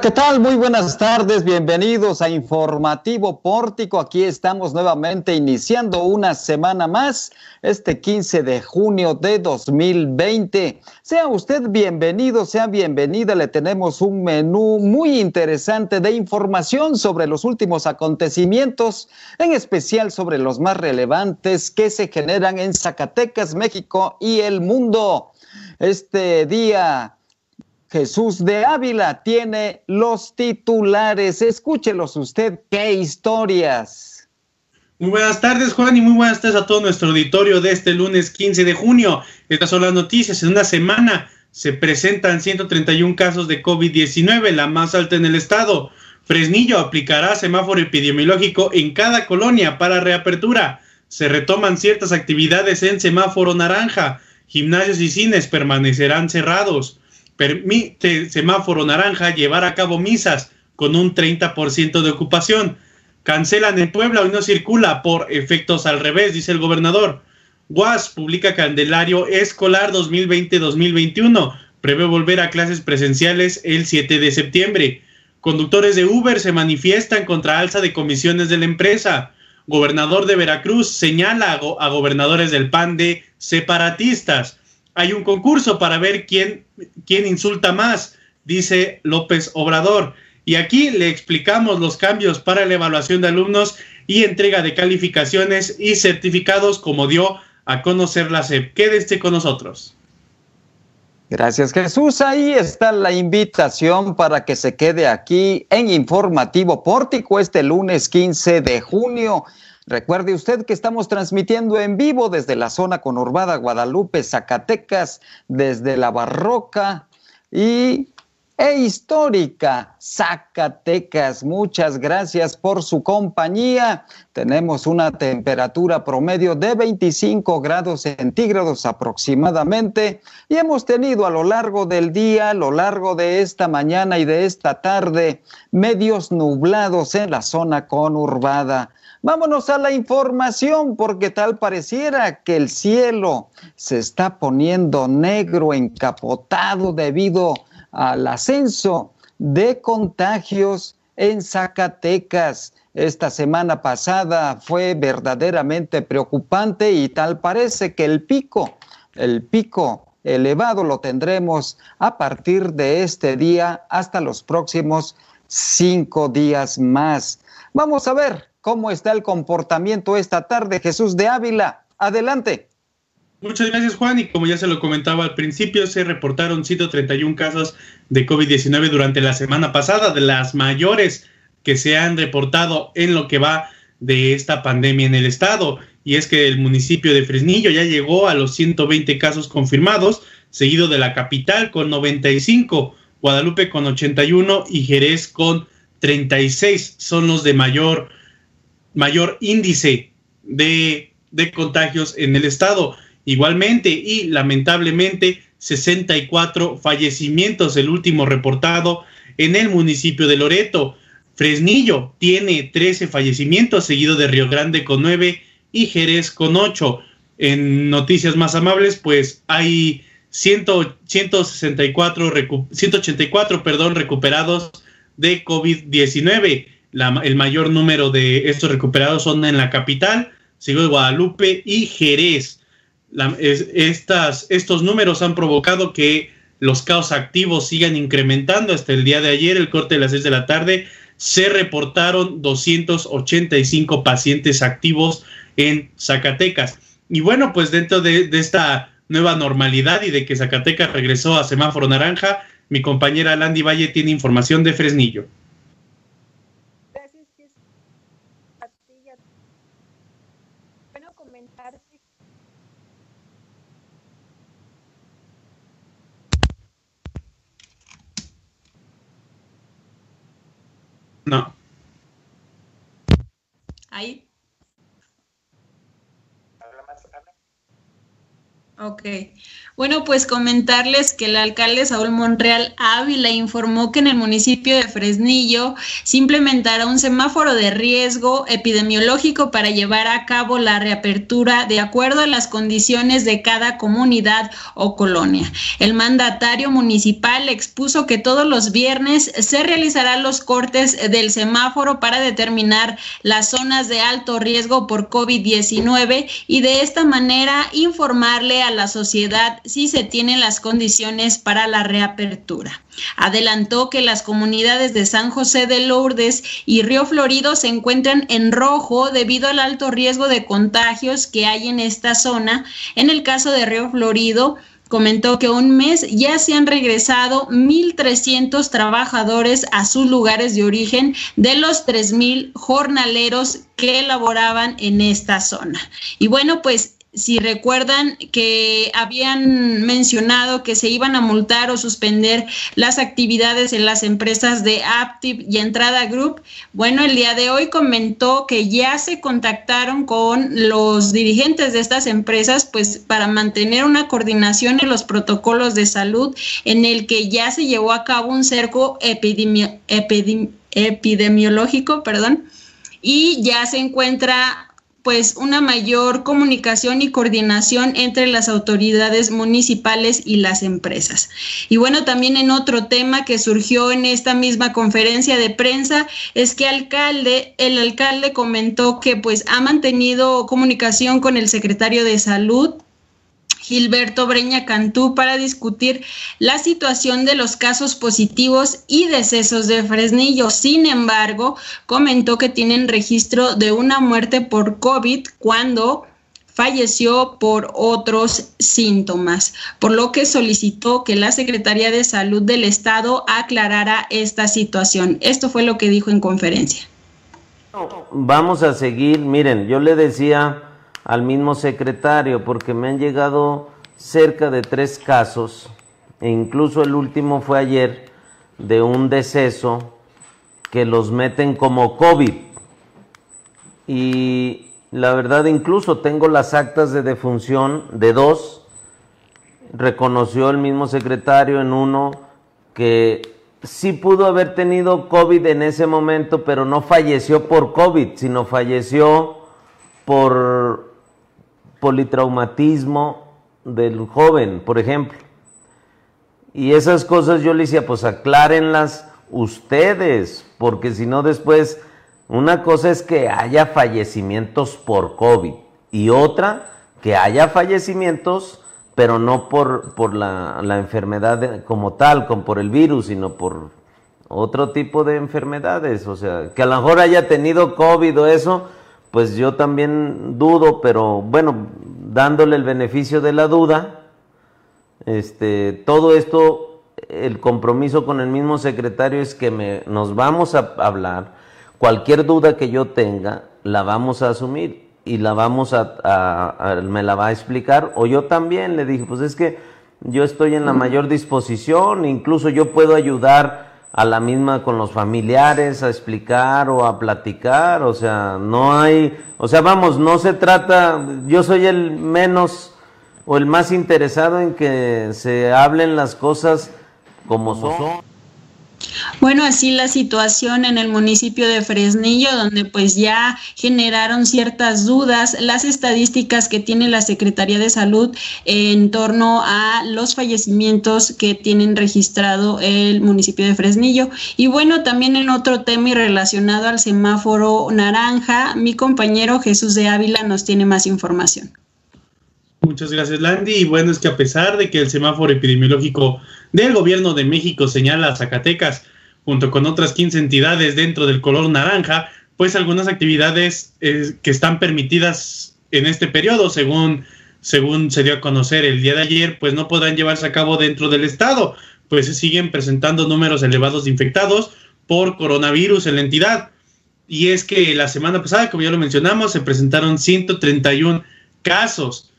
¿qué tal? Muy buenas tardes, bienvenidos a Informativo Pórtico. Aquí estamos nuevamente iniciando una semana más, este 15 de junio de 2020. Sea usted bienvenido, sea bienvenida. Le tenemos un menú muy interesante de información sobre los últimos acontecimientos, en especial sobre los más relevantes que se generan en Zacatecas, México y el mundo. Este día Jesús de Ávila tiene los titulares. Escúchelos usted, qué historias. Muy buenas tardes, Juan, y muy buenas tardes a todo nuestro auditorio de este lunes 15 de junio. Estas son las noticias. En una semana se presentan 131 casos de COVID-19, la más alta en el estado. Fresnillo aplicará semáforo epidemiológico en cada colonia para reapertura. Se retoman ciertas actividades en semáforo naranja. Gimnasios y cines permanecerán cerrados permite semáforo naranja llevar a cabo misas con un 30% de ocupación. Cancelan en Puebla, hoy no circula por efectos al revés, dice el gobernador. UAS publica Candelario Escolar 2020-2021. Prevé volver a clases presenciales el 7 de septiembre. Conductores de Uber se manifiestan contra alza de comisiones de la empresa. Gobernador de Veracruz señala a, gobernadores del PAN de separatistas hay un concurso para ver quién, quién insulta más, dice López Obrador. Y aquí le explicamos los cambios para la evaluación de alumnos y entrega de calificaciones y certificados como dio a conocer la SEP. Quédese con nosotros. Gracias Jesús. Ahí está la invitación para que se quede aquí en Informativo Pórtico este lunes 15 de junio. Recuerde usted que estamos transmitiendo en vivo desde la zona conurbada Guadalupe, Zacatecas, desde la barroca y e histórica Zacatecas. Muchas gracias por su compañía. Tenemos una temperatura promedio de 25 grados centígrados aproximadamente y hemos tenido a lo largo del día, a lo largo de esta mañana y de esta tarde, medios nublados en la zona conurbada. Vámonos a la información porque tal pareciera que el cielo se está poniendo negro, encapotado debido al ascenso de contagios en Zacatecas. Esta semana pasada fue verdaderamente preocupante y tal parece que el pico, el pico elevado lo tendremos a partir de este día hasta los próximos cinco días más. Vamos a ver cómo está el comportamiento esta tarde. Jesús de Ávila, adelante. Muchas gracias Juan y como ya se lo comentaba al principio, se reportaron 131 casos de COVID-19 durante la semana pasada, de las mayores que se han reportado en lo que va de esta pandemia en el estado. Y es que el municipio de Fresnillo ya llegó a los 120 casos confirmados, seguido de la capital con 95, Guadalupe con 81 y Jerez con 36 son los de mayor mayor índice de, contagios en el estado. Igualmente y lamentablemente 64 fallecimientos, el último reportado en el municipio de Loreto. Fresnillo tiene 13 fallecimientos, seguido de Río Grande con 9 y Jerez con 8. En noticias más amables, pues hay 164, 184 perdón, recuperados de COVID-19 el mayor número de estos recuperados son en la capital, seguido de Guadalupe y Jerez. estas, estos números han provocado que los casos activos sigan incrementando. Hasta el día de ayer, el corte de las 6 de la tarde, se reportaron 285 pacientes activos en Zacatecas. Y bueno, pues dentro de, de esta nueva normalidad y de que Zacatecas regresó a semáforo naranja, mi compañera Landy Valle tiene información de Fresnillo. No. Ahí. Ok. Bueno, pues comentarles que el alcalde Saúl Monreal Ávila informó que en el municipio de Fresnillo se implementará un semáforo de riesgo epidemiológico para llevar a cabo la reapertura de acuerdo a las condiciones de cada comunidad o colonia. El mandatario municipal expuso que todos los viernes se realizarán los cortes del semáforo para determinar las zonas de alto riesgo por COVID-19 y de esta manera informarle a la sociedad si se tienen las condiciones para la reapertura. Adelantó que las comunidades de San José de Lourdes y Río Florido se encuentran en rojo debido al alto riesgo de contagios que hay en esta zona. En el caso de Río Florido, comentó que un mes ya se han regresado 1.300 trabajadores a sus lugares de origen de los 3.000 jornaleros que laboraban en esta zona. Y bueno, pues si recuerdan que habían mencionado que se iban a multar o suspender las actividades en las empresas de Aptiv y Entrada Group, bueno, el día de hoy comentó que ya se contactaron con los dirigentes de estas empresas, pues para mantener una coordinación en los protocolos de salud en el que ya se llevó a cabo un cerco epidemiológico, perdón, y ya se encuentra pues una mayor comunicación y coordinación entre las autoridades municipales y las empresas. Y bueno, también en otro tema que surgió en esta misma conferencia de prensa es que alcalde, el alcalde comentó que pues ha mantenido comunicación con el secretario de Salud Gilberto Breña Cantú para discutir la situación de los casos positivos y decesos de Fresnillo. Sin embargo, comentó que tienen registro de una muerte por COVID cuando falleció por otros síntomas, por lo que solicitó que la Secretaría de Salud del Estado aclarara esta situación. Esto fue lo que dijo en conferencia. Vamos a seguir, miren, yo le decía al mismo secretario porque me han llegado cerca de tres casos e incluso el último fue ayer de un deceso que los meten como COVID. Y la verdad incluso tengo las actas de defunción de dos. Reconoció el mismo secretario en uno que sí pudo haber tenido COVID en ese momento, pero no falleció por COVID, sino falleció por politraumatismo del joven, por ejemplo. Y esas cosas yo le decía, pues aclárenlas ustedes, porque si no después, una cosa es que haya fallecimientos por COVID y otra que haya fallecimientos, pero no por, por la, la enfermedad como tal, como por el virus, sino por otro tipo de enfermedades. O sea, que a lo mejor haya tenido COVID o eso, pues yo también dudo, pero bueno, dándole el beneficio de la duda, este, todo esto, el compromiso con el mismo secretario es que me, nos vamos a hablar, cualquier duda que yo tenga, la vamos a asumir y la vamos a, me la va a explicar, o yo también le dije, pues es que yo estoy en la mayor disposición, incluso yo puedo ayudar a la misma con los familiares a explicar o a platicar, o sea, no hay, o sea, vamos, no se trata, yo soy el menos o el más interesado en que se hablen las cosas como son. Bueno, así la situación en el municipio de Fresnillo, donde pues ya generaron ciertas dudas las estadísticas que tiene la Secretaría de Salud en torno a los fallecimientos que tienen registrado el municipio de Fresnillo. Y bueno, también en otro tema y relacionado al semáforo naranja, mi compañero Jesús de Ávila nos tiene más información. Muchas gracias, Landy. Y bueno, es que a pesar de que el semáforo epidemiológico del gobierno de México señala a Zacatecas junto con otras 15 entidades dentro del color naranja, pues algunas actividades eh, que están permitidas en este periodo, según, según se dio a conocer el día de ayer, pues no podrán llevarse a cabo dentro del estado, pues se siguen presentando números elevados de infectados por coronavirus en la entidad. Y es que la semana pasada, como ya lo mencionamos, se presentaron 131 casos.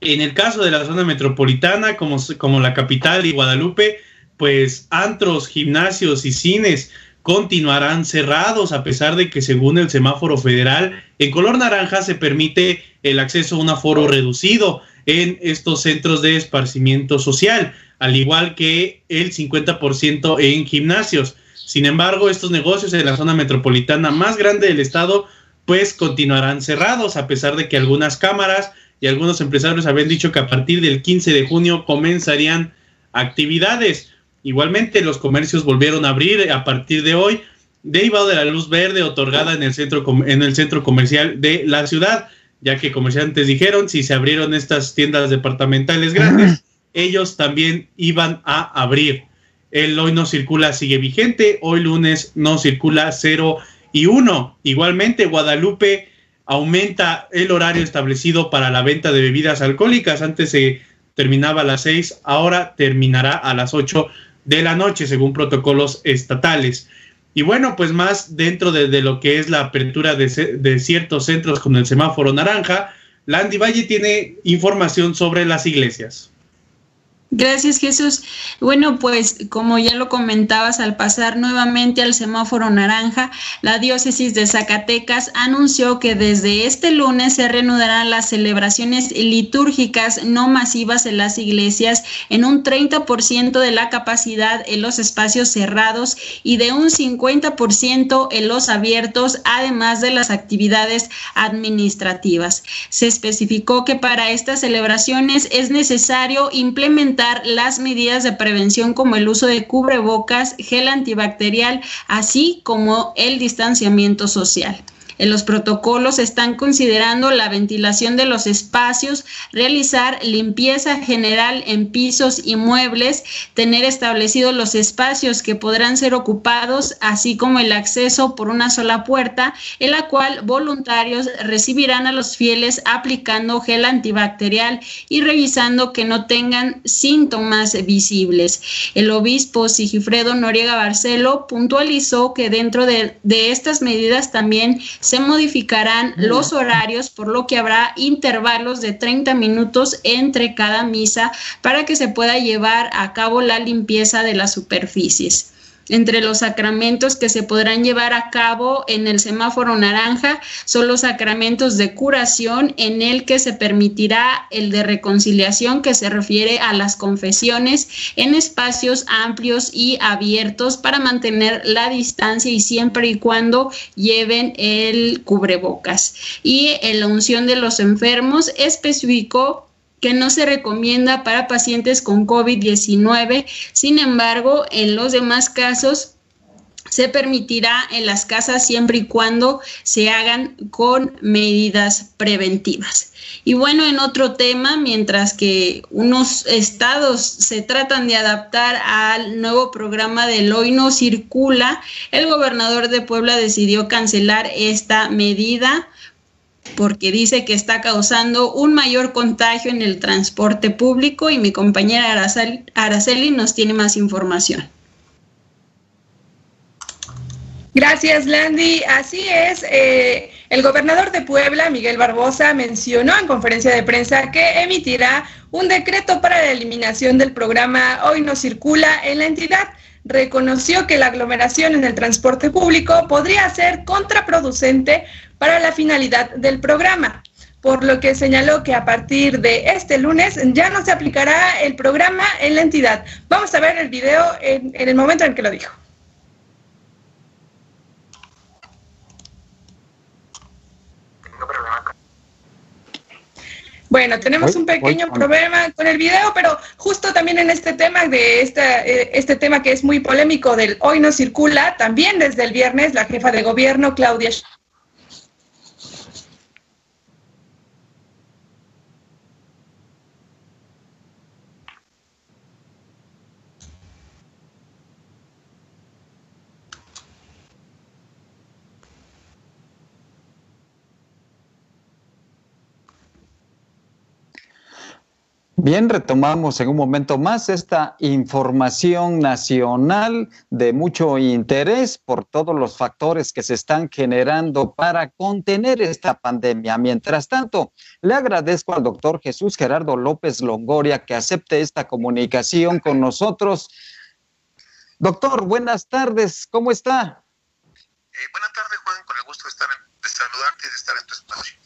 En el caso de la zona metropolitana, como, como la capital y Guadalupe, pues antros, gimnasios y cines continuarán cerrados a pesar de que según el semáforo federal en color naranja se permite el acceso a un aforo reducido. en estos centros de esparcimiento social, al igual que el 50% en gimnasios. Sin embargo, estos negocios en la zona metropolitana más grande del estado, pues continuarán cerrados, a pesar de que algunas cámaras y algunos empresarios habían dicho que a partir del 15 de junio comenzarían actividades. Igualmente, los comercios volvieron a abrir a partir de hoy, derivado de la luz verde otorgada en el centro, en el centro comercial de la ciudad, ya que comerciantes dijeron si se abrieron estas tiendas departamentales grandes, ellos también iban a abrir. El hoy no circula sigue vigente, hoy lunes no circula 0 y 1. Igualmente, Guadalupe aumenta el horario establecido para la venta de bebidas alcohólicas. Antes se terminaba a las 6, ahora terminará a las 8 de la noche, según protocolos estatales. Y bueno, pues más dentro de, lo que es la apertura de, de, ciertos centros con el semáforo naranja, Landy Valle tiene información sobre las iglesias. Gracias Jesús. Bueno, pues como ya lo comentabas, al pasar nuevamente al semáforo naranja, la diócesis de Zacatecas anunció que desde este lunes se reanudarán las celebraciones litúrgicas no masivas en las iglesias en un 30% de la capacidad en los espacios cerrados y de un 50% en los abiertos, además de las actividades administrativas. Se especificó que para estas celebraciones es necesario implementar las medidas de prevención como el uso de cubrebocas, gel antibacterial, así como el distanciamiento social. En los protocolos están considerando la ventilación de los espacios, realizar limpieza general en pisos y muebles, tener establecidos los espacios que podrán ser ocupados, así como el acceso por una sola puerta, en la cual voluntarios recibirán a los fieles aplicando gel antibacterial y revisando que no tengan síntomas visibles. El obispo Sigifredo Noriega Barcelo puntualizó que dentro de, de estas medidas también se modificarán los horarios, por lo que habrá intervalos de 30 minutos entre cada misa para que se pueda llevar a cabo la limpieza de las superficies. Entre los sacramentos que se podrán llevar a cabo en el semáforo naranja son los sacramentos de curación en el que se permitirá el de reconciliación que se refiere a las confesiones en espacios amplios y abiertos para mantener la distancia y siempre y cuando lleven el cubrebocas. Y en la unción de los enfermos especificó que no se recomienda para pacientes con COVID-19. Sin embargo, en los demás casos se permitirá en las casas siempre y cuando se hagan con medidas preventivas. Y bueno, en otro tema, mientras que unos estados se tratan de adaptar al nuevo programa del Hoy No Circula, el gobernador de Puebla decidió cancelar esta medida porque dice que está causando un mayor contagio en el transporte público y mi compañera Araceli nos tiene más información. Gracias, Landy. Así es. Eh, el gobernador de Puebla, Miguel Barbosa, mencionó en conferencia de prensa que emitirá un decreto para la eliminación del programa Hoy no circula en la entidad reconoció que la aglomeración en el transporte público podría ser contraproducente para la finalidad del programa, por lo que señaló que a partir de este lunes ya no se aplicará el programa en la entidad. Vamos a ver el video en, el momento en que lo dijo. Bueno, tenemos un pequeño problema con el video, pero justo también en este tema de este, este tema que es muy polémico del hoy no circula, también desde el viernes la jefa de gobierno Claudia Bien, retomamos en un momento más esta información nacional de mucho interés por todos los factores que se están generando para contener esta pandemia. Mientras tanto, le agradezco al doctor Jesús Gerardo López Longoria que acepte esta comunicación con nosotros. Doctor, buenas tardes, ¿cómo está? Eh, buenas tardes, Juan, con el gusto de, estar de saludarte y de estar en tu espacio.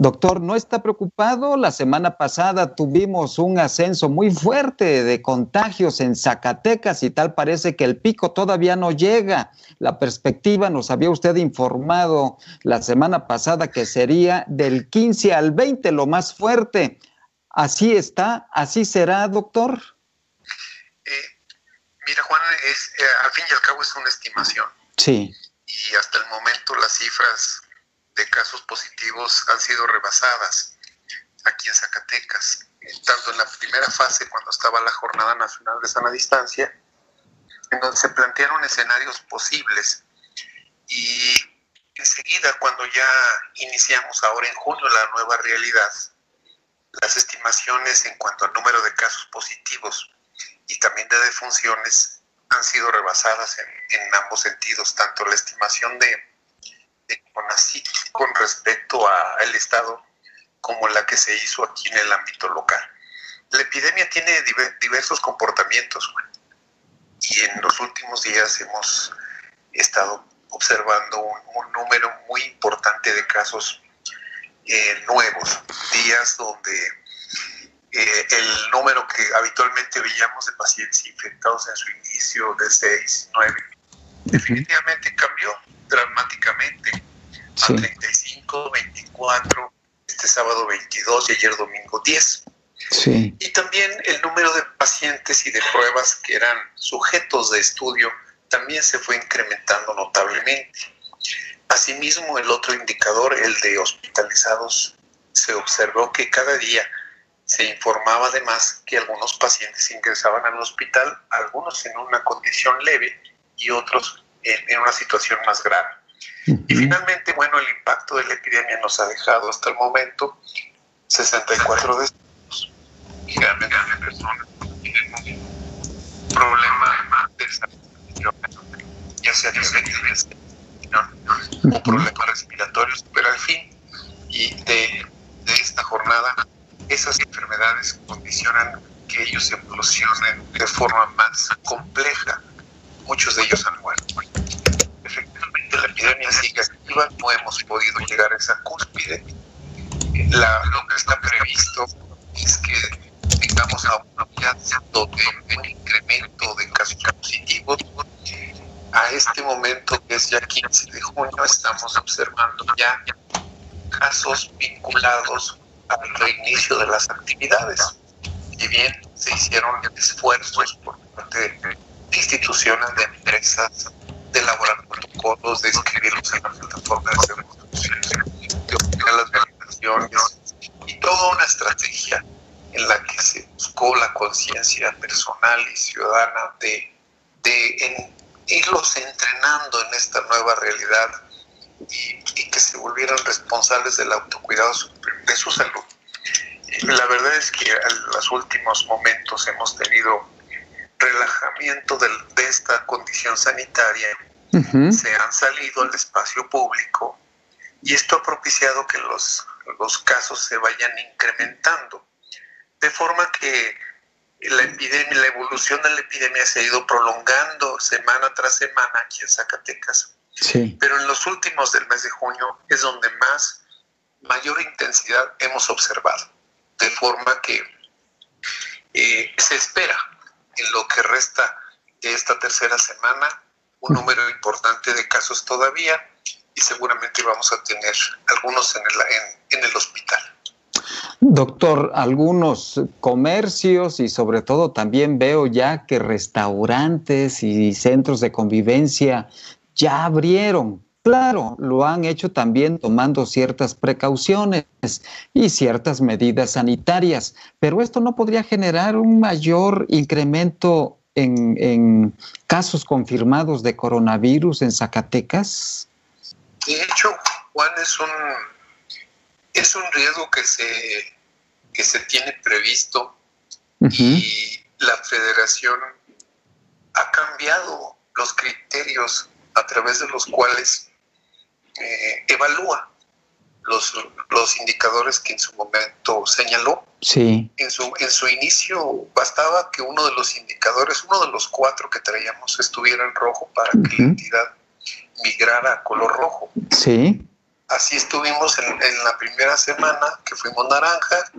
Doctor, ¿no está preocupado? La semana pasada tuvimos un ascenso muy fuerte de contagios en Zacatecas y tal parece que el pico todavía no llega. La perspectiva nos había usted informado la semana pasada que sería del 15 al 20 lo más fuerte. ¿Así está? ¿Así será, doctor? Eh, mira, Juan, es, eh, al fin y al cabo es una estimación. Sí. Y hasta el momento las cifras de casos positivos han sido rebasadas aquí en Zacatecas, tanto en la primera fase cuando estaba la Jornada Nacional de Sana Distancia, en donde se plantearon escenarios posibles. Y enseguida cuando ya iniciamos ahora en junio la nueva realidad, las estimaciones en cuanto al número de casos positivos y también de defunciones han sido rebasadas en, en ambos sentidos, tanto la estimación de con respecto al Estado como la que se hizo aquí en el ámbito local. La epidemia tiene diversos comportamientos y en los últimos días hemos estado observando un, número muy importante de casos eh, nuevos, días donde eh, el número que habitualmente veíamos de pacientes infectados en su inicio de 6, 9, definitivamente cambió dramáticamente a 35, 24, este sábado 22 y ayer domingo 10. Sí. Y también el número de pacientes y de pruebas que eran sujetos de estudio también se fue incrementando notablemente. Asimismo, el otro indicador, el de hospitalizados, se observó que cada día se informaba además que algunos pacientes ingresaban al hospital, algunos en una condición leve y otros en, en una situación más grave. Y finalmente, bueno, el impacto de la epidemia nos ha dejado hasta el momento 64 decesos. Generalmente personas tienen un problema de salud, ya sea diabetes, o problemas respiratorios, pero al fin y de, de esta jornada, esas enfermedades condicionan que ellos evolucionen de forma más compleja. Muchos de ellos han muerto la epidemia sigue activa, no hemos podido llegar a esa cúspide. La, lo que está previsto es que tengamos a un de un incremento de casos positivos. A este momento, que es ya 15 de junio, estamos observando ya casos vinculados al reinicio de las actividades. Y bien se hicieron esfuerzos por parte de instituciones, de empresas, de elaborar protocolos, de escribirlos en la plataforma de de obtener las verificaciones y toda una estrategia en la que se buscó la conciencia personal y ciudadana de, de irlos entrenando en esta nueva realidad y, y, que se volvieran responsables del autocuidado de su salud. La verdad es que en los últimos momentos hemos tenido relajamiento de, de esta condición sanitaria, se han salido al espacio público y esto ha propiciado que los, los casos se vayan incrementando. De forma que la epidemia, la evolución de la epidemia se ha ido prolongando semana tras semana aquí en Zacatecas. Pero en los últimos del mes de junio es donde más, mayor intensidad hemos observado. De forma que eh, se espera en lo que resta de esta tercera semana un número importante de casos todavía y seguramente vamos a tener algunos en el, en, el hospital. Doctor, algunos comercios y sobre todo también veo ya que restaurantes y centros de convivencia ya abrieron. Claro, lo han hecho también tomando ciertas precauciones y ciertas medidas sanitarias, pero esto no podría generar un mayor incremento en, casos confirmados de coronavirus en Zacatecas? De hecho, Juan, es un, es un riesgo que se, que se tiene previsto y la federación ha cambiado los criterios a través de los cuales eh, evalúa los, los indicadores que en su momento señaló. Sí. En su, en su inicio bastaba que uno de los indicadores, uno de los cuatro que traíamos, estuviera en rojo para que la entidad migrara a color rojo. Sí. así estuvimos en, la primera semana que fuimos naranja,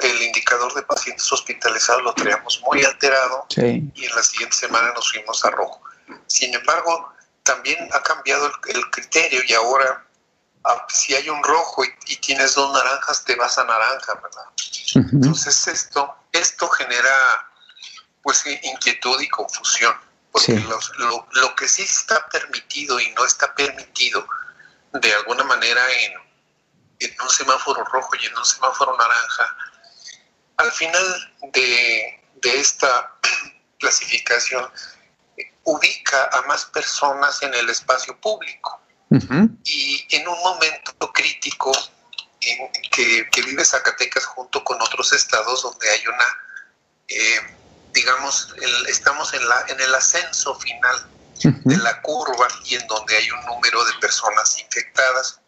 el indicador de pacientes hospitalizados lo traíamos muy alterado y en la siguiente semana nos fuimos a rojo. Sin embargo, también ha cambiado el, criterio y ahora ah, si hay un rojo y, tienes dos naranjas, te vas a naranja, ¿verdad? Entonces esto, esto genera pues inquietud y confusión, porque lo, que sí está permitido y no está permitido de alguna manera en, en un semáforo rojo y en un semáforo naranja, al final de, de esta clasificación ubica a más personas en el espacio público. Y en un momento crítico en que, vive Zacatecas junto con otros estados donde hay una, eh, digamos, estamos en, la, en el ascenso final de la curva y en donde hay un número de personas infectadas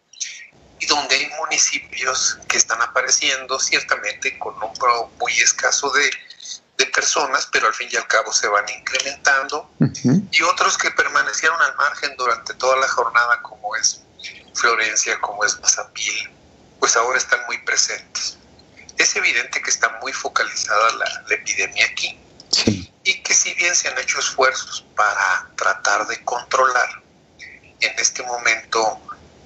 y donde hay municipios que están apareciendo ciertamente con un número muy escaso de, personas, pero al fin y al cabo se van incrementando, y otros que permanecieron al margen durante toda la jornada, como es Florencia, como es Mazapil, pues ahora están muy presentes. Es evidente que está muy focalizada la, epidemia aquí, y que si bien se han hecho esfuerzos para tratar de controlar, en este momento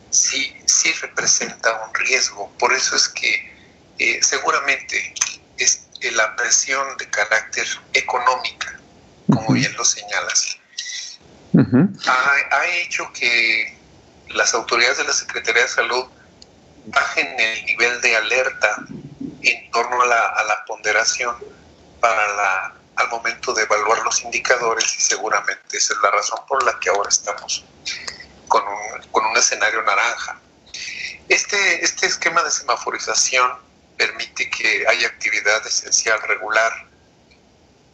sí, sí representa un riesgo. Por eso es que eh, seguramente es, la presión de carácter económica, como bien lo señalas, ha, hecho que las autoridades de la Secretaría de Salud bajen el nivel de alerta en torno a la, a la ponderación para la, al momento de evaluar los indicadores y seguramente esa es la razón por la que ahora estamos con un, con un escenario naranja. Este, este esquema de semaforización permite que haya actividad esencial regular,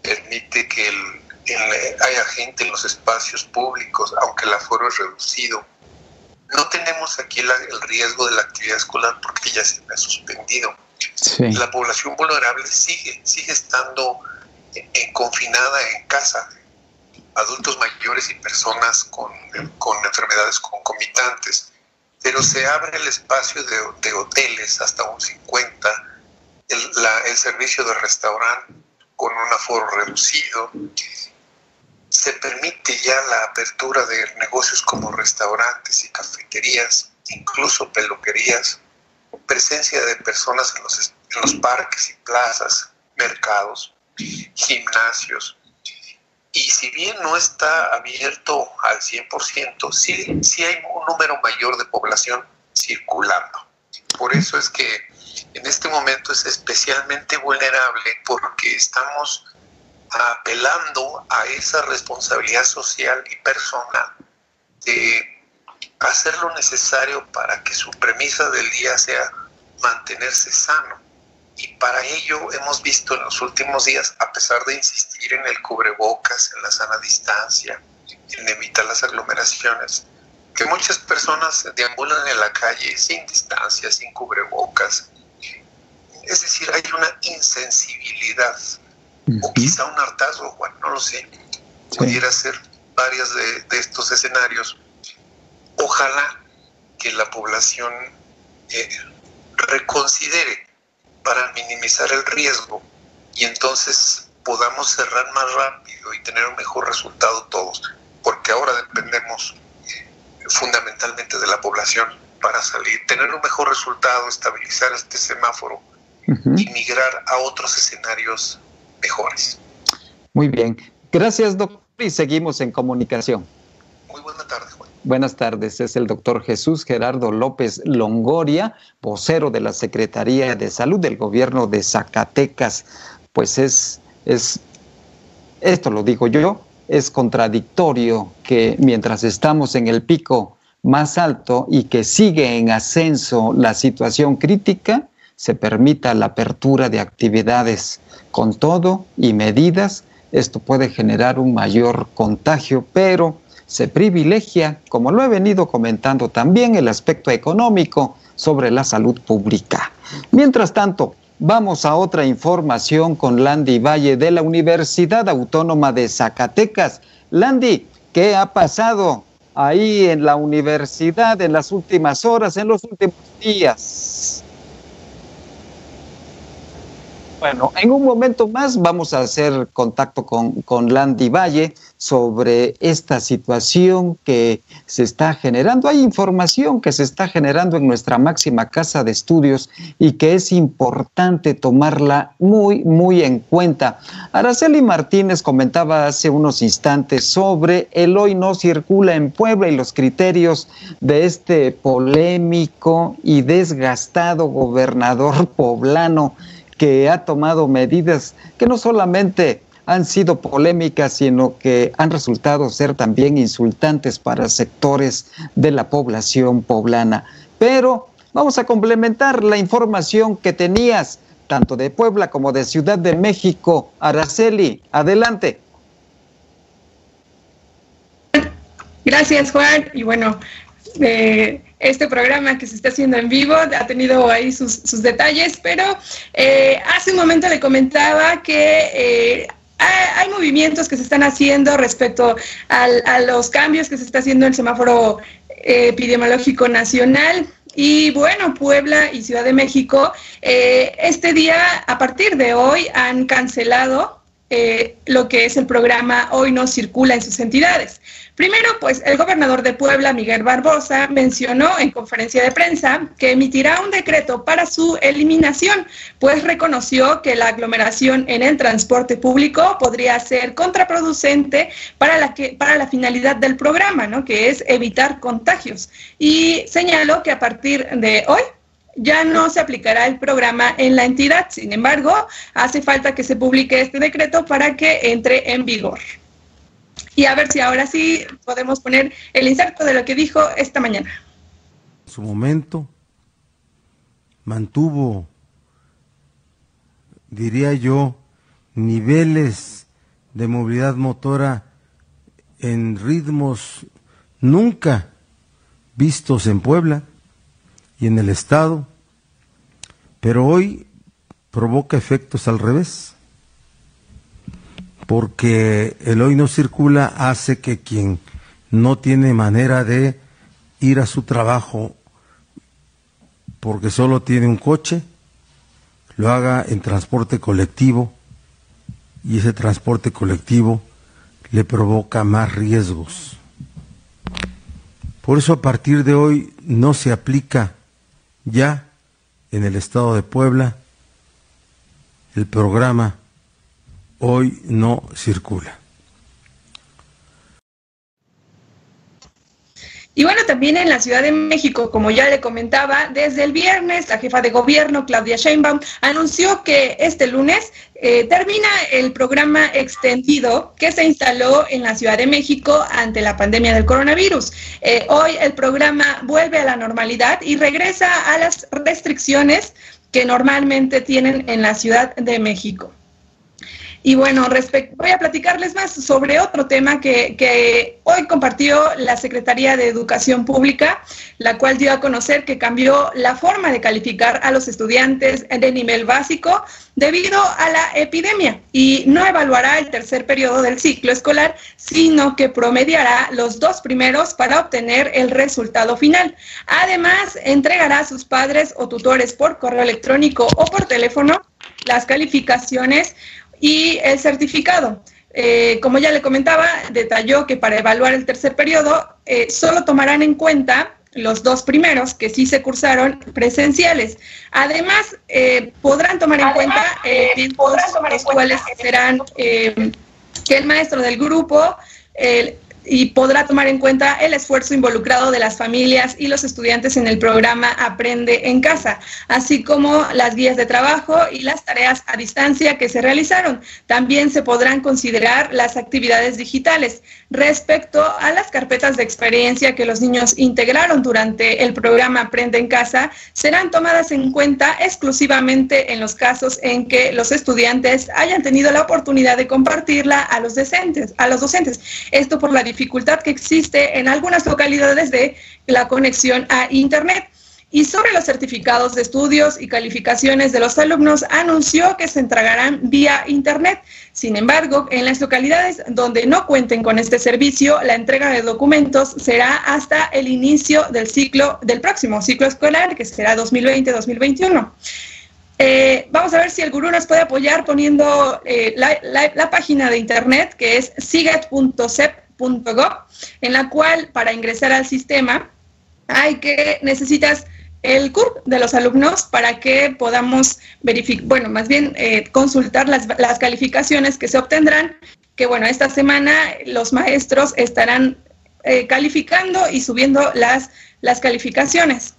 permite que haya gente en los espacios públicos, aunque el aforo es reducido. No tenemos aquí el riesgo de la actividad escolar porque ya se ha suspendido. La población vulnerable sigue, sigue estando en, confinada en casa, adultos mayores y personas con, con enfermedades concomitantes pero se abre el espacio de, hoteles hasta un 50, el, el servicio de restaurante con un aforo reducido, se permite ya la apertura de negocios como restaurantes y cafeterías, incluso peluquerías, presencia de personas en los, en los parques y plazas, mercados, gimnasios, y si bien no está abierto al 100%, sí, sí hay un número mayor de población circulando. Por eso es que en este momento es especialmente vulnerable porque estamos apelando a esa responsabilidad social y personal de hacer lo necesario para que su premisa del día sea mantenerse sano y para ello hemos visto en los últimos días, a pesar de insistir en el cubrebocas, en la sana distancia, en evitar las aglomeraciones, que muchas personas deambulan en la calle sin distancia, sin cubrebocas. Es decir, hay una insensibilidad o quizá un hartazgo, Juan, no lo sé. Pudiera ser varios de, estos escenarios. Ojalá que la población eh, reconsidere para minimizar el riesgo y entonces podamos cerrar más rápido y tener un mejor resultado todos, porque ahora dependemos fundamentalmente de la población para salir, tener un mejor resultado, estabilizar este semáforo y migrar a otros escenarios mejores. Muy bien, gracias doctor y seguimos en comunicación. Muy buena tarde. Buenas tardes, es el doctor Jesús Gerardo López Longoria, vocero de la Secretaría de Salud del Gobierno de Zacatecas. Pues es, es, esto lo digo yo, es contradictorio que mientras estamos en el pico más alto y que sigue en ascenso la situación crítica, se permita la apertura de actividades con todo y medidas. Esto puede generar un mayor contagio, pero se privilegia, como lo he venido comentando también, el aspecto económico sobre la salud pública. Mientras tanto, vamos a otra información con Landy Valle de la Universidad Autónoma de Zacatecas. Landy, ¿qué ha pasado ahí en la universidad en las últimas horas, en los últimos días? Bueno, en un momento más vamos a hacer contacto con, con Landy Valle sobre esta situación que se está generando. Hay información que se está generando en nuestra máxima casa de estudios y que es importante tomarla muy, muy en cuenta. Araceli Martínez comentaba hace unos instantes sobre el hoy no circula en Puebla y los criterios de este polémico y desgastado gobernador poblano que ha tomado medidas que no solamente han sido polémicas, sino que han resultado ser también insultantes para sectores de la población poblana. Pero vamos a complementar la información que tenías tanto de Puebla como de Ciudad de México. Araceli, adelante. Gracias, Juan. Y bueno, eh, este programa que se está haciendo en vivo ha tenido ahí sus, detalles, pero eh, hace un momento le comentaba que eh, hay, movimientos que se están haciendo respecto a los cambios que se está haciendo en el semáforo epidemiológico nacional. Y bueno, Puebla y Ciudad de México, este día, a partir de hoy, han cancelado lo que es el programa Hoy no circula en sus entidades. Primero, pues el gobernador de Puebla, Miguel Barbosa, mencionó en conferencia de prensa que emitirá un decreto para su eliminación, pues reconoció que la aglomeración en el transporte público podría ser contraproducente para la, que, para la finalidad del programa, ¿no? que es evitar contagios. Y señaló que a partir de hoy ya no se aplicará el programa en la entidad. Sin embargo, hace falta que se publique este decreto para que entre en vigor y a ver si ahora sí podemos poner el inserto de lo que dijo esta mañana. En su momento mantuvo, diría yo, niveles de movilidad motora en ritmos nunca vistos en Puebla y en el Estado, pero hoy provoca efectos al revés porque el hoy no circula hace que quien no tiene manera de ir a su trabajo porque solo tiene un coche, lo haga en transporte colectivo y ese transporte colectivo le provoca más riesgos. Por eso a partir de hoy no se aplica ya en el estado de Puebla el programa hoy no circula. Y bueno, también en la Ciudad de México, como ya le comentaba, desde el viernes la jefa de gobierno, Claudia Sheinbaum, anunció que este lunes eh, termina el programa extendido que se instaló en la Ciudad de México ante la pandemia del coronavirus. Eh, hoy el programa vuelve a la normalidad y regresa a las restricciones que normalmente tienen en la Ciudad de México. Y bueno, voy a platicarles más sobre otro tema que, hoy compartió la Secretaría de Educación Pública, la cual dio a conocer que cambió la forma de calificar a los estudiantes de nivel básico debido a la epidemia y no evaluará el tercer periodo del ciclo escolar, sino que promediará los dos primeros para obtener el resultado final. Además, entregará a sus padres o tutores por correo electrónico o por teléfono las calificaciones y el certificado. Eh, como ya le comentaba, detalló que para evaluar el tercer periodo eh, solo tomarán en cuenta los dos primeros que sí se cursaron presenciales. Además, eh, podrán tomar en cuenta tiempos los cuales serán que el maestro del grupo y podrá tomar en cuenta el esfuerzo involucrado de las familias y los estudiantes en el programa Aprende en Casa, así como las guías de trabajo y las tareas a distancia que se realizaron. También se podrán considerar las actividades digitales. Respecto a las carpetas de experiencia que los niños integraron durante el programa Aprende en Casa, serán tomadas en cuenta exclusivamente en los casos en que los estudiantes hayan tenido la oportunidad de compartirla a los docentes. A los docentes. Esto por la dificultad que existe en algunas localidades de la conexión a Internet. y sobre los certificados de estudios y calificaciones de los alumnos anunció que se entregarán vía Internet. Sin embargo, en las localidades donde no cuenten con este servicio, la entrega de documentos será hasta el inicio del ciclo, del próximo ciclo escolar, que será 2020-2021. Eh, vamos a ver si el gurú nos puede apoyar poniendo eh, la, la, página de internet que es siget.cep.gov, en la cual para ingresar al sistema hay que necesitas el CURP de los alumnos para que podamos verificar, bueno, más bien eh, consultar las, las, calificaciones que se obtendrán, que bueno, esta semana los maestros estarán eh, calificando y subiendo las, las calificaciones.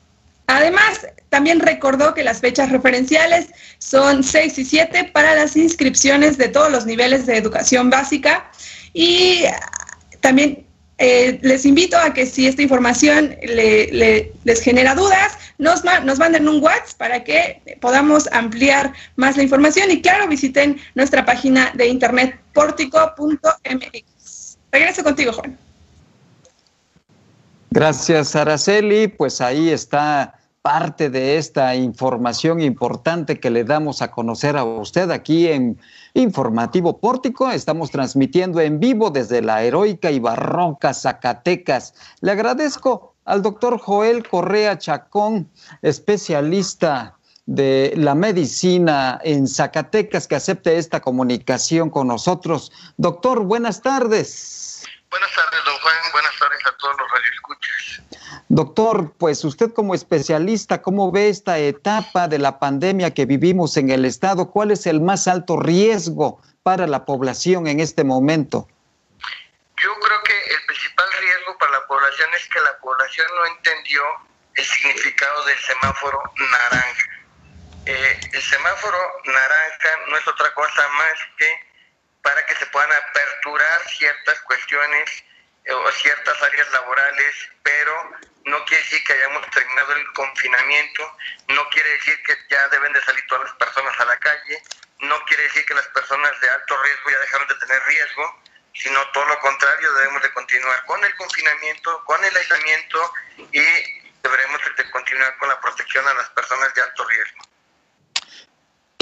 Además, también recordó que las fechas referenciales son 6 y 7 para las inscripciones de todos los niveles de educación básica y también eh, les invito a que si esta información les genera dudas, nos, nos manden un WhatsApp para que podamos ampliar más la información y claro, visiten nuestra página de internet portico.mx. Regreso contigo, Juan. Gracias, Araceli. Pues ahí está parte de esta información importante que le damos a conocer a usted aquí en Informativo Pórtico. Estamos transmitiendo en vivo desde la heroica y barroca Zacatecas. Le agradezco al doctor Joel Correa Chacón, especialista de la medicina en Zacatecas, que acepte esta comunicación con nosotros. Doctor, buenas tardes. Buenas tardes, don Juan. Buenas tardes a todos los radioescuchas. Doctor, pues usted como especialista, ¿cómo ve esta etapa de la pandemia que vivimos en el Estado? ¿Cuál es el más alto riesgo para la población en este momento? Yo creo que el principal riesgo para la población es que la población no entendió el significado del semáforo naranja. Eh, el semáforo naranja no es otra cosa más que para que se puedan aperturar ciertas cuestiones eh, o ciertas áreas laborales, pero no quiere decir que hayamos terminado el confinamiento, no quiere decir que ya deben de salir todas las personas a la calle, no quiere decir que las personas de alto riesgo ya dejaron de tener riesgo, sino todo lo contrario, debemos de continuar con el confinamiento, con el aislamiento y deberemos de continuar con la protección a las personas de alto riesgo.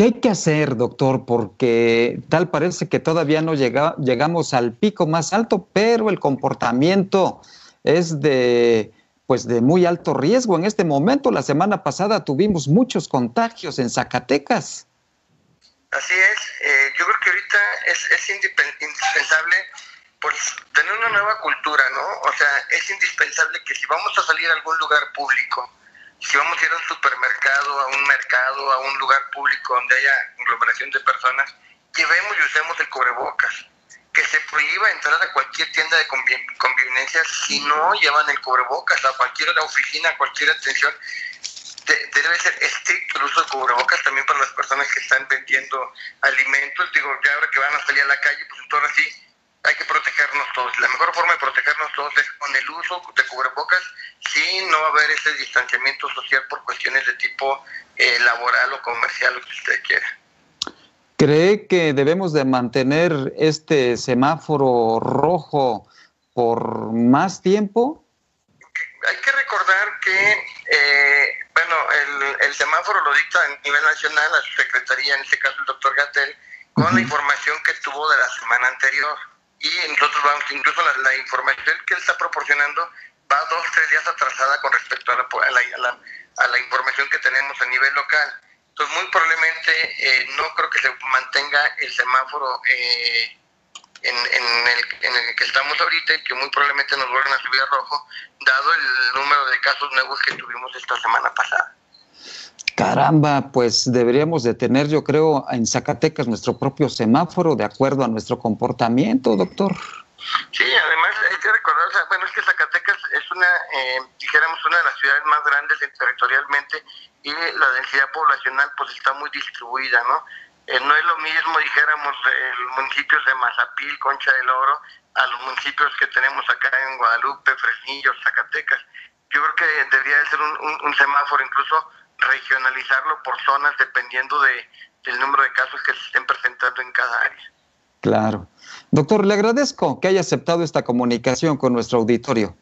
¿Qué hay que hacer, doctor? Porque tal parece que todavía no llega, llegamos al pico más alto, pero el comportamiento es de pues de muy alto riesgo en este momento. La semana pasada tuvimos muchos contagios en Zacatecas. Así es, eh, yo creo que ahorita es, es indispensable pues tener una nueva cultura, ¿no? O sea, es indispensable que si vamos a salir a algún lugar público, si vamos a ir a un supermercado, a un mercado, a un lugar público donde haya aglomeración de personas, llevemos y usemos el cubrebocas que se prohíba entrar a cualquier tienda de convivencia si no llevan el cubrebocas, a cualquier oficina, a cualquier atención. debe ser estricto el uso de cubrebocas también para las personas que están vendiendo alimentos. Digo, ya ahora que van a salir a la calle, pues entonces sí, hay que protegernos todos. La mejor forma de protegernos todos es con el uso de cubrebocas, si no va a haber ese distanciamiento social por cuestiones de tipo eh, laboral o comercial, lo que usted quiera. ¿Cree que debemos de mantener este semáforo rojo por más tiempo? Hay que recordar que, eh, bueno, el, semáforo lo dicta a nivel nacional a su secretaría, en este caso el doctor Gatel, con la información que tuvo de la semana anterior. Y nosotros vamos, incluso la, información que él está proporcionando va dos, tres días atrasada con respecto a la, información que tenemos a nivel local. Entonces, muy probablemente eh, no creo que se mantenga el semáforo eh, en, el, que estamos ahorita y que muy probablemente nos vuelvan a subir a rojo, dado el número de casos nuevos que tuvimos esta semana pasada. Caramba, pues deberíamos de tener, yo creo, en Zacatecas nuestro propio semáforo de acuerdo a nuestro comportamiento, doctor. Sí, además hay que recordar, bueno, es que Zacatecas es una, eh, dijéramos, una de las ciudades más grandes territorialmente y la densidad poblacional pues está muy distribuida, ¿no? Eh, no es lo mismo, dijéramos, los municipios de Mazapil, Concha del Oro, a los municipios que tenemos acá en Guadalupe, Fresnillo, Zacatecas. Yo creo que debería de ser un, semáforo, incluso regionalizarlo por zonas dependiendo de, del número de casos que se estén presentando en cada área. Claro. Doctor, le agradezco que haya aceptado esta comunicación con nuestro auditorio.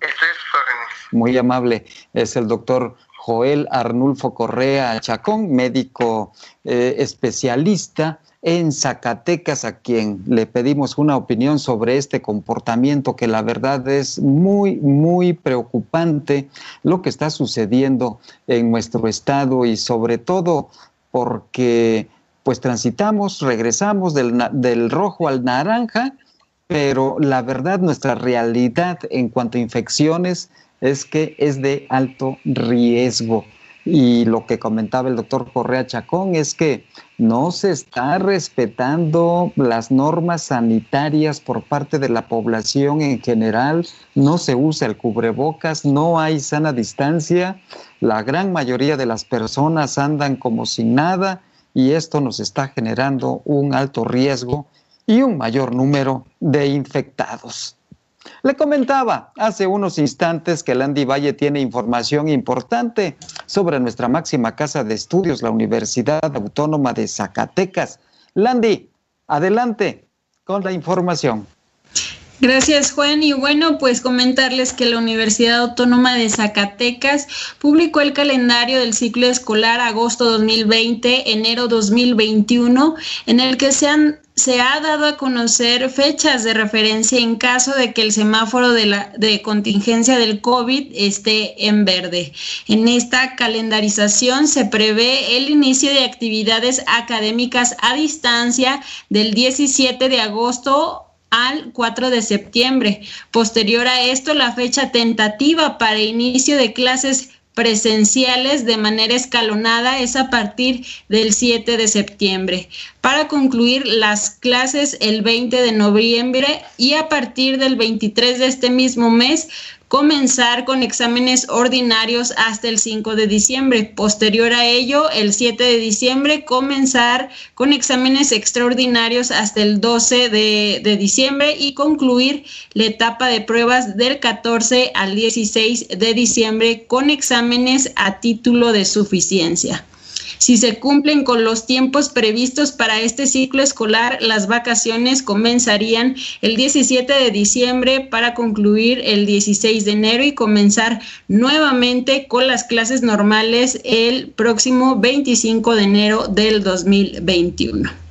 Esto es Muy amable. Es el doctor Joel Arnulfo Correa Chacón, médico eh, especialista en Zacatecas, a quien le pedimos una opinión sobre este comportamiento que la verdad es muy, muy preocupante lo que está sucediendo en nuestro estado y sobre todo porque pues transitamos, regresamos del, del rojo al naranja, pero la verdad nuestra realidad en cuanto a infecciones es que es de alto riesgo. Y lo que comentaba el doctor Correa Chacón es que no se está respetando las normas sanitarias por parte de la población en general, no se usa el cubrebocas, no hay sana distancia, la gran mayoría de las personas andan como sin nada y esto nos está generando un alto riesgo y un mayor número de infectados. Le comentaba hace unos instantes que Landy Valle tiene información importante sobre nuestra máxima casa de estudios, la Universidad Autónoma de Zacatecas. Landy, adelante con la información. Gracias Juan y bueno pues comentarles que la Universidad Autónoma de Zacatecas publicó el calendario del ciclo escolar agosto 2020 enero 2021 en el que se han se ha dado a conocer fechas de referencia en caso de que el semáforo de, la, de contingencia del COVID esté en verde. En esta calendarización se prevé el inicio de actividades académicas a distancia del 17 de agosto al 4 de septiembre. Posterior a esto, la fecha tentativa para inicio de clases presenciales de manera escalonada es a partir del 7 de septiembre. Para concluir las clases el 20 de noviembre y a partir del 23 de este mismo mes comenzar con exámenes ordinarios hasta el 5 de diciembre. Posterior a ello, el 7 de diciembre, comenzar con exámenes extraordinarios hasta el 12 de, de diciembre y concluir la etapa de pruebas del 14 al 16 de diciembre con exámenes a título de suficiencia. Si se cumplen con los tiempos previstos para este ciclo escolar, las vacaciones comenzarían el 17 de diciembre para concluir el 16 de enero y comenzar nuevamente con las clases normales el próximo 25 de enero del 2021.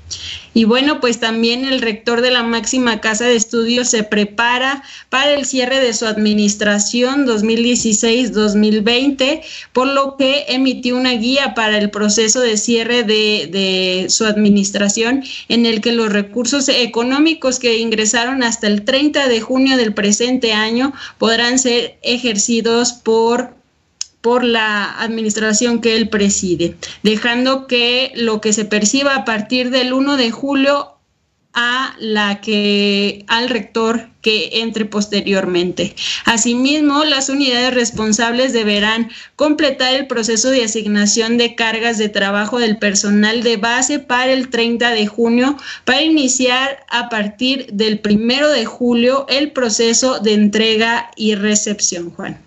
Y bueno, pues también el rector de la máxima casa de estudios se prepara para el cierre de su administración 2016-2020, por lo que emitió una guía para el proceso de cierre de, de su administración en el que los recursos económicos que ingresaron hasta el 30 de junio del presente año podrán ser ejercidos por por la administración que él preside, dejando que lo que se perciba a partir del 1 de julio a la que al rector que entre posteriormente. Asimismo, las unidades responsables deberán completar el proceso de asignación de cargas de trabajo del personal de base para el 30 de junio para iniciar a partir del 1 de julio el proceso de entrega y recepción, Juan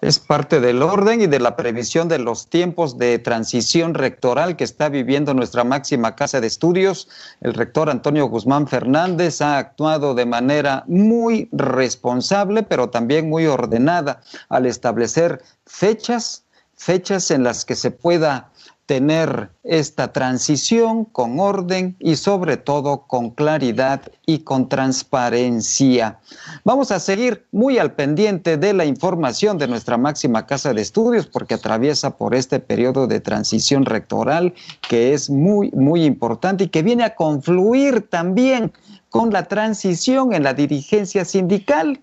es parte del orden y de la previsión de los tiempos de transición rectoral que está viviendo nuestra máxima casa de estudios. El rector Antonio Guzmán Fernández ha actuado de manera muy responsable, pero también muy ordenada al establecer fechas, fechas en las que se pueda tener esta transición con orden y sobre todo con claridad y con transparencia. Vamos a seguir muy al pendiente de la información de nuestra máxima casa de estudios porque atraviesa por este periodo de transición rectoral que es muy, muy importante y que viene a confluir también con la transición en la dirigencia sindical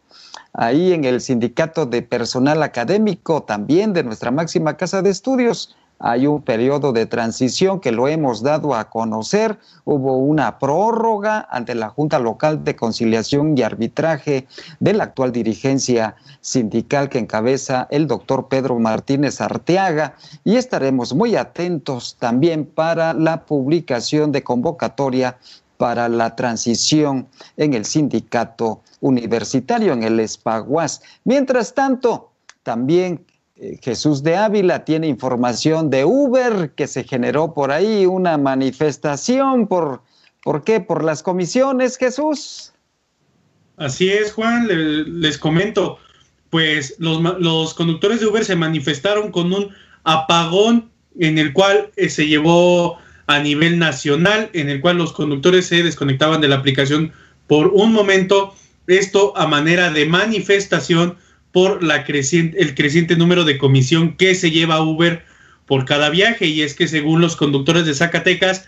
ahí en el sindicato de personal académico también de nuestra máxima casa de estudios hay un periodo de transición que lo hemos dado a conocer. Hubo una prórroga ante la Junta Local de Conciliación y Arbitraje de la actual dirigencia sindical que encabeza el doctor Pedro Martínez Arteaga y estaremos muy atentos también para la publicación de convocatoria para la transición en el sindicato universitario, en el ESPAGUAS. Mientras tanto, también Jesús de Ávila tiene información de Uber, que se generó por ahí una manifestación. ¿Por, ¿por qué? ¿Por las comisiones, Jesús? Así es, Juan, les comento. pues los, los conductores de Uber se manifestaron con un apagón en el cual eh, se llevó a nivel nacional, en el cual los conductores se desconectaban de la aplicación por un momento, esto a manera de manifestación por el creciente número de comisión que se lleva Uber por cada viaje y es que según los conductores de Zacatecas,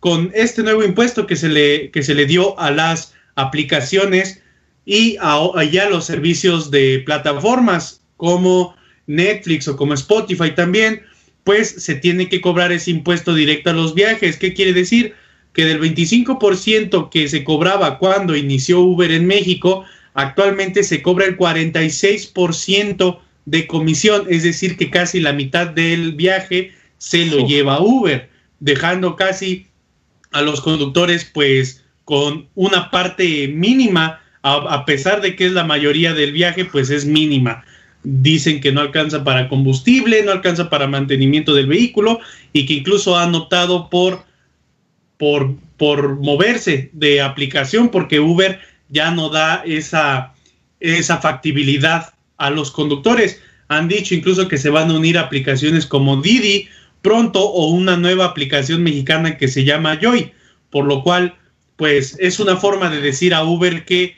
con este nuevo impuesto que se le, que se le dio a las aplicaciones, y allá los servicios de plataformas como Netflix o como Spotify también, pues se tiene que cobrar ese impuesto directo a los viajes. ¿Qué quiere decir? Que del 25% que se cobraba cuando inició Uber en México, actualmente se cobra el 46% de comisión, es decir, que casi la mitad del viaje se lo lleva Uber, dejando casi a los conductores pues con una parte mínima a, pesar de que es la mayoría del viaje, pues es mínima. Dicen que no alcanza para combustible, no alcanza para mantenimiento del vehículo y que incluso han optado por, por, por moverse de aplicación porque Uber ya no da esa, esa factibilidad a los conductores. Han dicho incluso que se van a unir aplicaciones como Didi pronto o una nueva aplicación mexicana que se llama Joy, por lo cual pues es una forma de decir a Uber que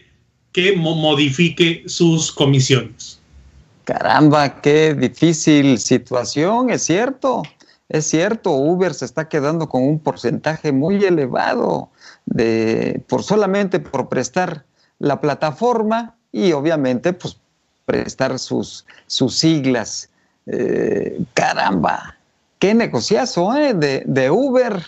que modifique sus comisiones. Caramba, qué difícil situación, es cierto. Es cierto, Uber se está quedando con un porcentaje muy elevado de por solamente por prestar la plataforma y obviamente pues prestar sus, sus siglas. Eh, caramba, qué negociazo ¿eh? de, de Uber.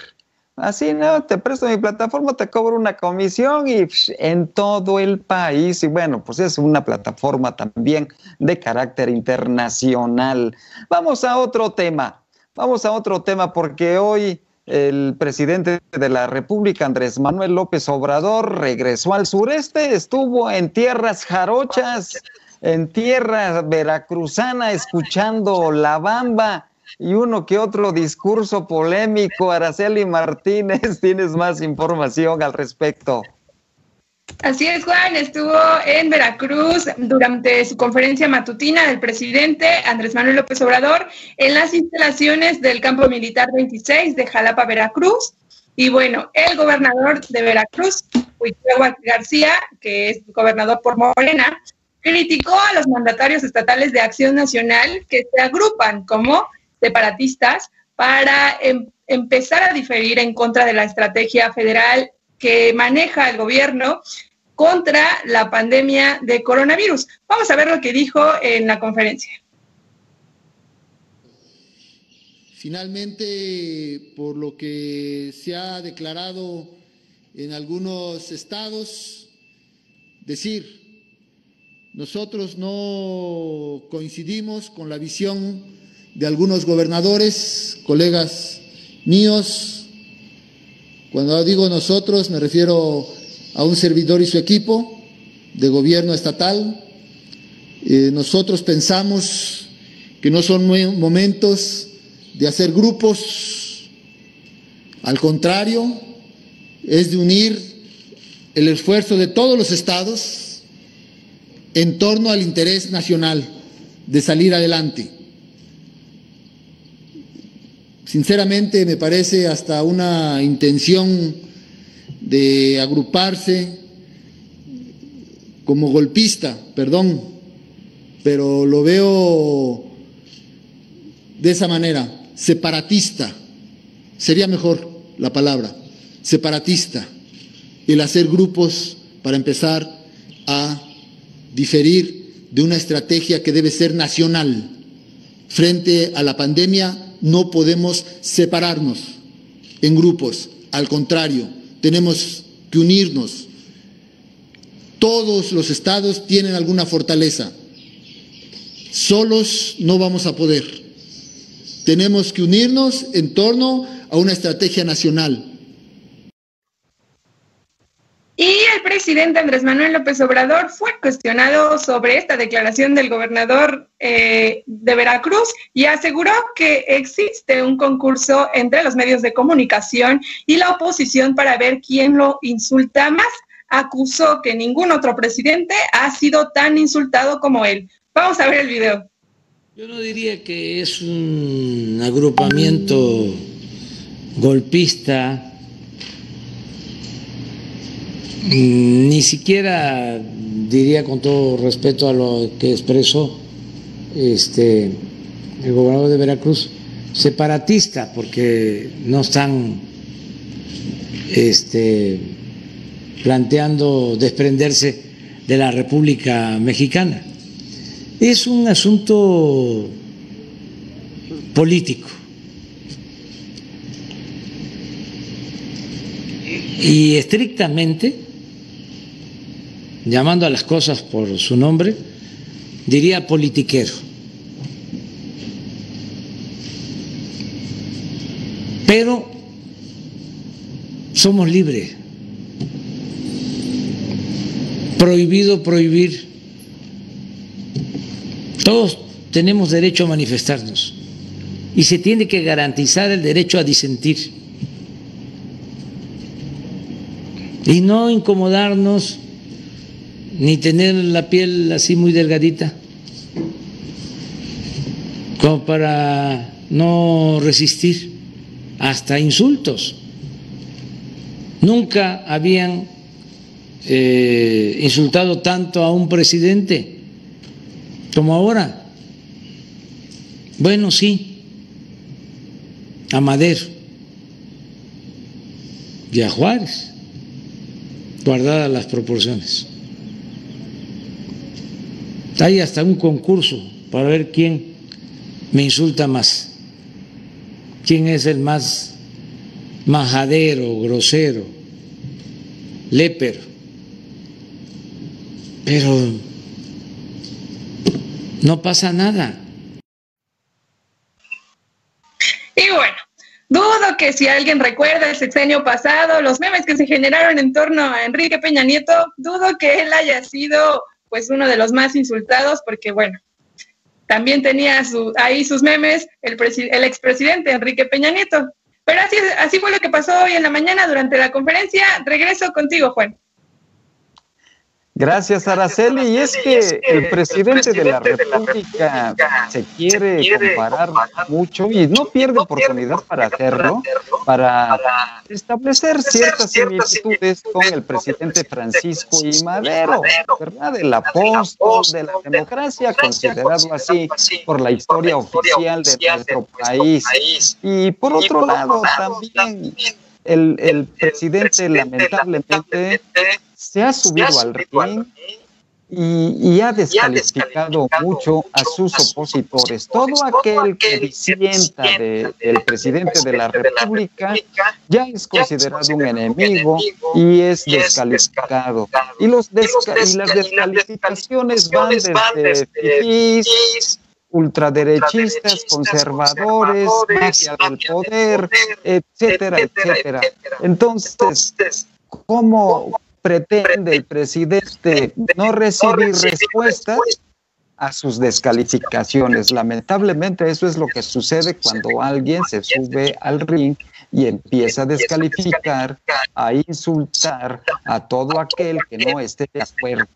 Así, no, te presto mi plataforma, te cobro una comisión y en todo el país. Y bueno, pues es una plataforma también de carácter internacional. Vamos a otro tema. Vamos a otro tema porque hoy el presidente de la República, Andrés Manuel López Obrador, regresó al sureste, estuvo en tierras jarochas, en tierra veracruzana, escuchando la bamba y uno que otro discurso polémico. Araceli Martínez, tienes más información al respecto. Así es, Juan, estuvo en Veracruz durante su conferencia matutina del presidente Andrés Manuel López Obrador en las instalaciones del campo militar 26 de Jalapa, Veracruz. Y bueno, el gobernador de Veracruz, Huichagua García, que es gobernador por Morena, criticó a los mandatarios estatales de Acción Nacional que se agrupan como separatistas para em, empezar a diferir en contra de la estrategia federal que maneja el gobierno contra la pandemia de coronavirus. Vamos a ver lo que dijo en la conferencia. Finalmente, por lo que se ha declarado en algunos estados, decir, nosotros no coincidimos con la visión de algunos gobernadores, colegas míos. Cuando digo nosotros me refiero a un servidor y su equipo de gobierno estatal. Eh, nosotros pensamos que no son momentos de hacer grupos, al contrario, es de unir el esfuerzo de todos los estados en torno al interés nacional de salir adelante. Sinceramente me parece hasta una intención de agruparse como golpista, perdón, pero lo veo de esa manera, separatista, sería mejor la palabra, separatista, el hacer grupos para empezar a diferir de una estrategia que debe ser nacional. Frente a la pandemia no podemos separarnos en grupos, al contrario, tenemos que unirnos. Todos los estados tienen alguna fortaleza. Solos no vamos a poder. Tenemos que unirnos en torno a una estrategia nacional y el presidente Andrés Manuel López Obrador fue cuestionado sobre esta declaración del gobernador eh, de Veracruz y aseguró que existe un concurso entre los medios de comunicación y la oposición para ver quién lo insulta más. Acusó que ningún otro presidente ha sido tan insultado como él. Vamos a ver el video. Yo no diría que es un agrupamiento golpista, ni siquiera diría con todo respeto a lo que expresó este, el gobernador de Veracruz, separatista, porque no están este, planteando desprenderse de la República Mexicana. Es un asunto político. Y estrictamente, llamando a las cosas por su nombre, diría politiquero. Pero somos libres. Prohibido prohibir. Todos tenemos derecho a manifestarnos y se tiene que garantizar el derecho a disentir y no incomodarnos ni tener la piel así muy delgadita como para no resistir hasta insultos. Nunca habían eh, insultado tanto a un presidente como ahora. Bueno, sí, a Madero y a Juárez, guardadas las proporciones. Hay hasta un concurso para ver quién me insulta más, quién es el más majadero, grosero, lépero. Pero no pasa nada. Y bueno, dudo que si alguien recuerda el sexenio pasado, los memes que se generaron en torno a Enrique Peña Nieto, dudo que él haya sido pues uno de los más insultados, porque bueno, también tenía su, ahí sus memes el, el expresidente Enrique Peña Nieto. Pero así, así fue lo que pasó hoy en la mañana durante la conferencia. Regreso contigo, Juan. Gracias, Araceli. Y es que el presidente de la República se quiere comparar mucho y no pierde oportunidad para hacerlo, para establecer ciertas similitudes con el presidente Francisco y Madero, ¿verdad? El apóstol de la democracia, considerado así por la historia oficial de nuestro país. Y por otro lado, también el, el presidente lamentablemente se ha subido al ring y, ha descalificado mucho a sus opositores. Todo aquel que disienta del presidente de la República ya es considerado un enemigo y es descalificado. Y, los y las descalificaciones van desde fifís, ultraderechistas, conservadores, mafia del poder, etcétera, etcétera. Entonces, ¿cómo pretende el presidente no recibir respuestas a sus descalificaciones. Lamentablemente eso es lo que sucede cuando alguien se sube al ring y empieza a descalificar, a insultar a todo aquel que no esté de acuerdo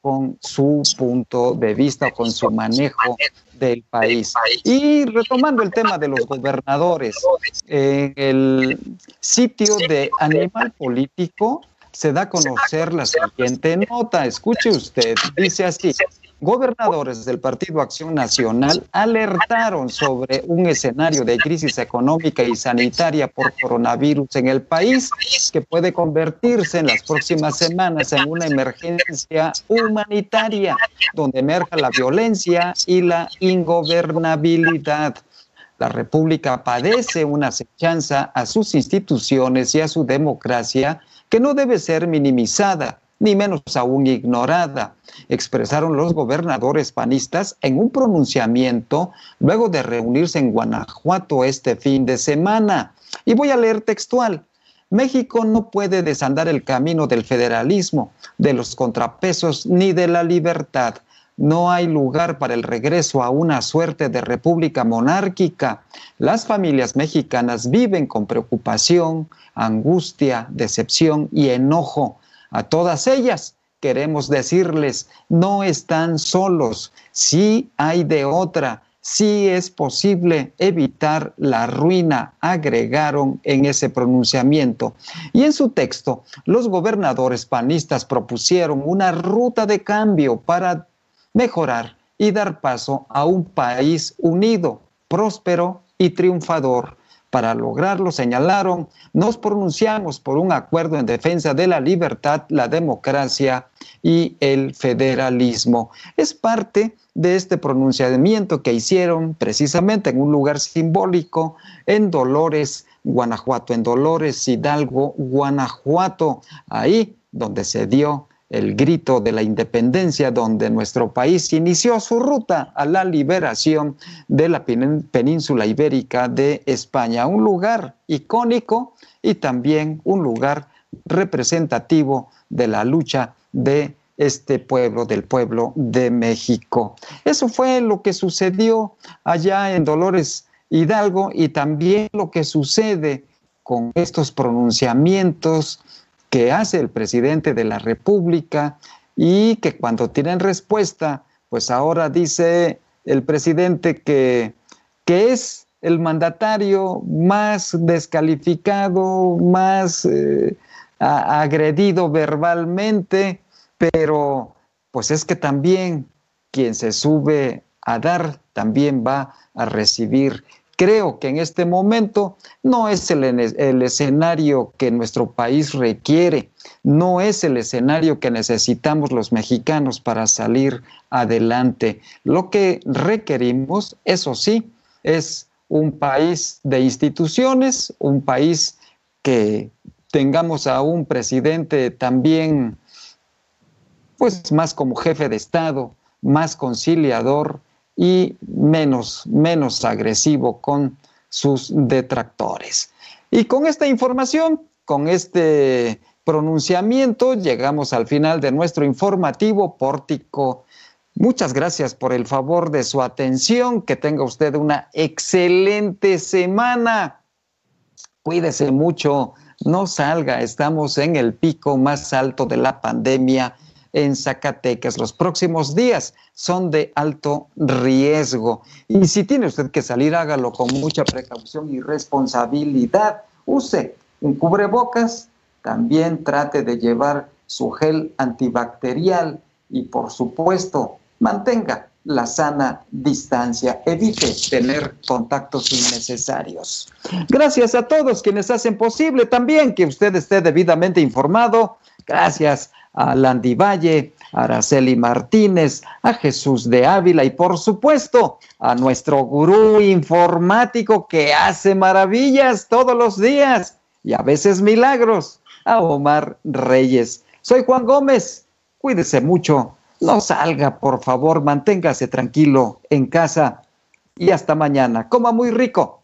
con su punto de vista, con su manejo del país. Y retomando el tema de los gobernadores, en el sitio de Animal Político se da a conocer la siguiente nota. Escuche usted, dice así. Gobernadores del Partido Acción Nacional alertaron sobre un escenario de crisis económica y sanitaria por coronavirus en el país que puede convertirse en las próximas semanas en una emergencia humanitaria donde emerja la violencia y la ingobernabilidad. La República padece una acechanza a sus instituciones y a su democracia que no debe ser minimizada, ni menos aún ignorada, expresaron los gobernadores panistas en un pronunciamiento luego de reunirse en Guanajuato este fin de semana. Y voy a leer textual. México no puede desandar el camino del federalismo, de los contrapesos ni de la libertad. No hay lugar para el regreso a una suerte de república monárquica. Las familias mexicanas viven con preocupación, angustia, decepción y enojo. A todas ellas queremos decirles, no están solos, sí hay de otra, sí es posible evitar la ruina, agregaron en ese pronunciamiento. Y en su texto, los gobernadores panistas propusieron una ruta de cambio para mejorar y dar paso a un país unido, próspero y triunfador. Para lograrlo, señalaron, nos pronunciamos por un acuerdo en defensa de la libertad, la democracia y el federalismo. Es parte de este pronunciamiento que hicieron precisamente en un lugar simbólico en Dolores, Guanajuato, en Dolores, Hidalgo, Guanajuato, ahí donde se dio el grito de la independencia, donde nuestro país inició su ruta a la liberación de la península ibérica de España, un lugar icónico y también un lugar representativo de la lucha de este pueblo, del pueblo de México. Eso fue lo que sucedió allá en Dolores Hidalgo y también lo que sucede con estos pronunciamientos que hace el presidente de la República y que cuando tienen respuesta, pues ahora dice el presidente que, que es el mandatario más descalificado, más eh, agredido verbalmente, pero pues es que también quien se sube a dar también va a recibir creo que en este momento no es el, escenario que nuestro país requiere, no es el escenario que necesitamos los mexicanos para salir adelante. Lo que requerimos, eso sí, es un país de instituciones, un país que tengamos a un presidente también, pues más como jefe de Estado, más conciliador, y menos, menos agresivo con sus detractores. Y con esta información, con este pronunciamiento, llegamos al final de nuestro informativo pórtico. Muchas gracias por el favor de su atención. Que tenga usted una excelente semana. Cuídese mucho, no salga. Estamos en el pico más alto de la pandemia en Zacatecas. Los próximos días son de alto riesgo. Y si tiene usted que salir, hágalo con mucha precaución y responsabilidad. Use un cubrebocas, también trate de llevar su gel antibacterial y por supuesto mantenga la sana distancia, evite tener contactos innecesarios. Gracias a todos quienes hacen posible también que usted esté debidamente informado. Gracias a Landy Valle, a Araceli Martínez, a Jesús de Ávila y por supuesto a nuestro gurú informático que hace maravillas todos los días y a veces milagros, a Omar Reyes. Soy Juan Gómez, cuídese mucho, no salga por favor, manténgase tranquilo en casa y hasta mañana. Coma muy rico.